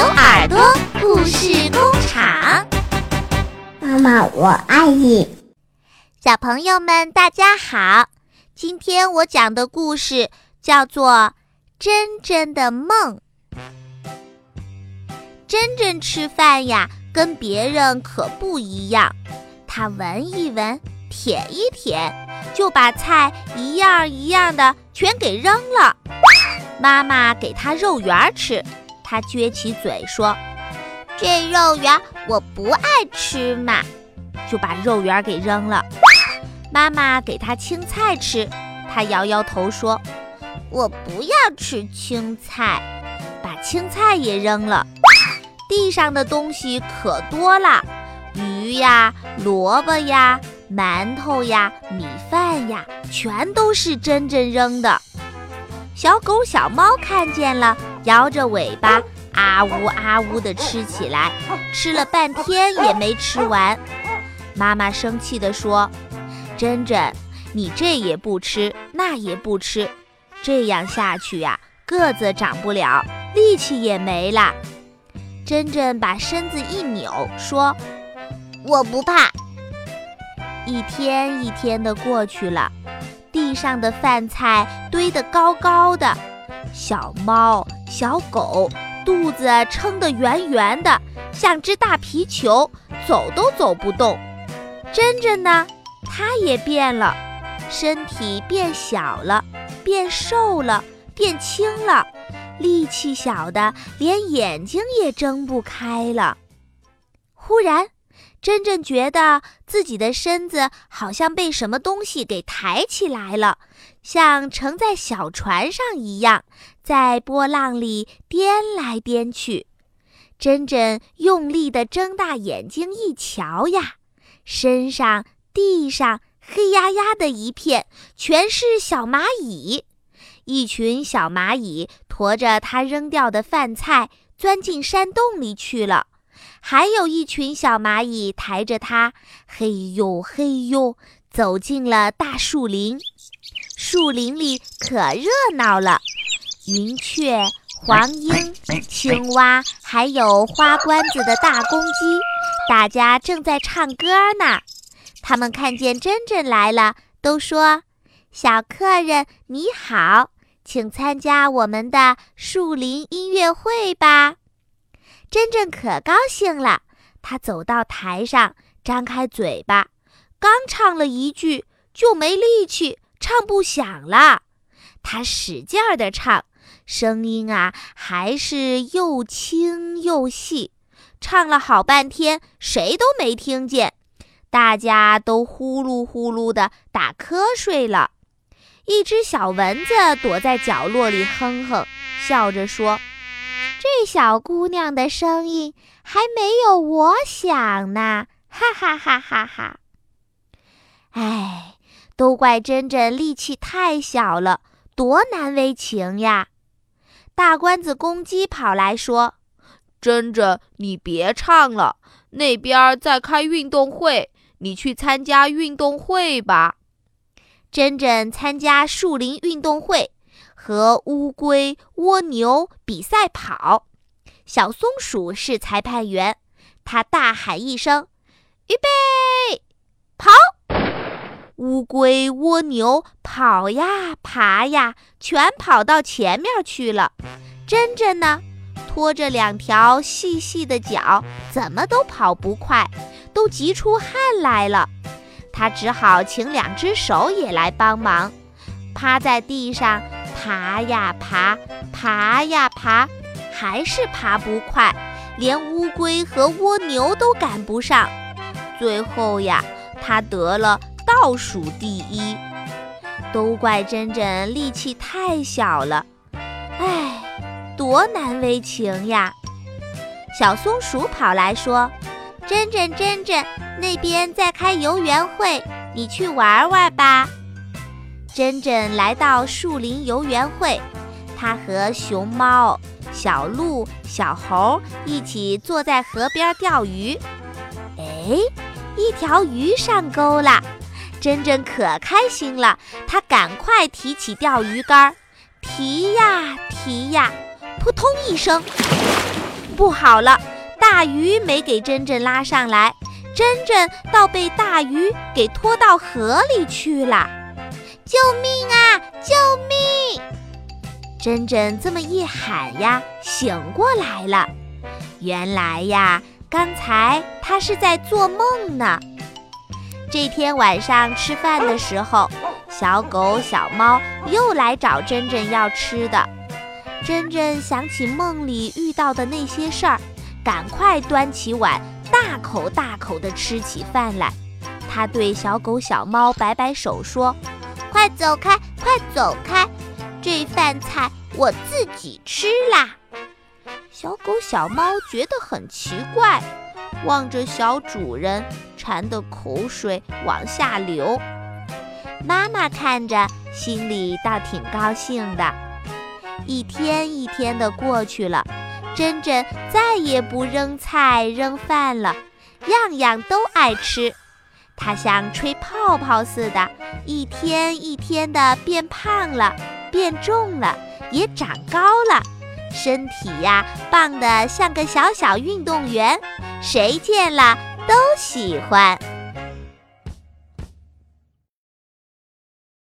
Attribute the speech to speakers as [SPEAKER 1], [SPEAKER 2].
[SPEAKER 1] 牛耳朵故事工厂，
[SPEAKER 2] 妈妈，我爱你。
[SPEAKER 1] 小朋友们，大家好！今天我讲的故事叫做《真真的梦》。真真吃饭呀，跟别人可不一样。他闻一闻，舔一舔，就把菜一样一样的全给扔了。妈妈给他肉圆吃。他撅起嘴说：“这肉圆我不爱吃嘛，就把肉圆给扔了。”妈妈给他青菜吃，他摇摇头说：“我不要吃青菜，把青菜也扔了。”地上的东西可多了，鱼呀、萝卜呀、馒头呀、米饭呀，全都是珍珍扔的。小狗、小猫看见了。摇着尾巴，啊呜啊呜地吃起来，吃了半天也没吃完。妈妈生气地说：“珍珍，你这也不吃，那也不吃，这样下去呀，个子长不了，力气也没了。”珍珍把身子一扭，说：“我不怕。”一天一天的过去了，地上的饭菜堆得高高的，小猫。小狗肚子撑得圆圆的，像只大皮球，走都走不动。珍珍呢，它也变了，身体变小了，变瘦了，变轻了，力气小的连眼睛也睁不开了。忽然，珍珍觉得自己的身子好像被什么东西给抬起来了，像乘在小船上一样，在波浪里颠来颠去。真真用力地睁大眼睛一瞧呀，身上、地上黑压压的一片，全是小蚂蚁。一群小蚂蚁驮着他扔掉的饭菜，钻进山洞里去了。还有一群小蚂蚁抬着它，嘿呦嘿呦，走进了大树林。树林里可热闹了，云雀、黄莺、青蛙，还有花冠子的大公鸡，大家正在唱歌呢。他们看见珍珍来了，都说：“小客人你好，请参加我们的树林音乐会吧。”珍珍可高兴了，她走到台上，张开嘴巴，刚唱了一句，就没力气，唱不响了。她使劲儿地唱，声音啊还是又轻又细，唱了好半天，谁都没听见，大家都呼噜呼噜地打瞌睡了。一只小蚊子躲在角落里哼哼，笑着说。这小姑娘的声音还没有我响呢，哈哈哈哈哈！哎，都怪珍珍力气太小了，多难为情呀！大关子公鸡跑来说：“
[SPEAKER 3] 珍珍，你别唱了，那边在开运动会，你去参加运动会吧。”
[SPEAKER 1] 珍珍参加树林运动会。和乌龟、蜗牛比赛跑，小松鼠是裁判员。他大喊一声：“预备，跑！”乌龟、蜗牛跑呀爬呀，全跑到前面去了。珍珍呢，拖着两条细细的脚，怎么都跑不快，都急出汗来了。他只好请两只手也来帮忙，趴在地上。爬呀爬，爬呀爬，还是爬不快，连乌龟和蜗牛都赶不上。最后呀，他得了倒数第一。都怪珍珍力气太小了，唉，多难为情呀！小松鼠跑来说：“珍珍，珍珍，那边在开游园会，你去玩玩吧。”珍珍来到树林游园会，她和熊猫、小鹿、小猴一起坐在河边钓鱼。哎，一条鱼上钩了，珍珍可开心了。她赶快提起钓鱼竿，提呀提呀，扑通一声，不好了，大鱼没给珍珍拉上来，珍珍倒被大鱼给拖到河里去了！救命啊！救命！珍珍这么一喊呀，醒过来了。原来呀，刚才她是在做梦呢。这天晚上吃饭的时候，小狗、小猫又来找珍珍要吃的。珍珍想起梦里遇到的那些事儿，赶快端起碗，大口大口地吃起饭来。她对小狗、小猫摆摆手说：“快走开，快走开，这饭菜我自己吃啦。”小狗、小猫觉得很奇怪，望着小主人，馋得口水往下流。妈妈看着，心里倒挺高兴的。一天一天的过去了，珍珍再也不扔菜扔饭了，样样都爱吃。她像吹泡泡似的，一天一天的变胖了，变重了，也长高了。身体呀，棒得像个小小运动员，谁见了都喜欢。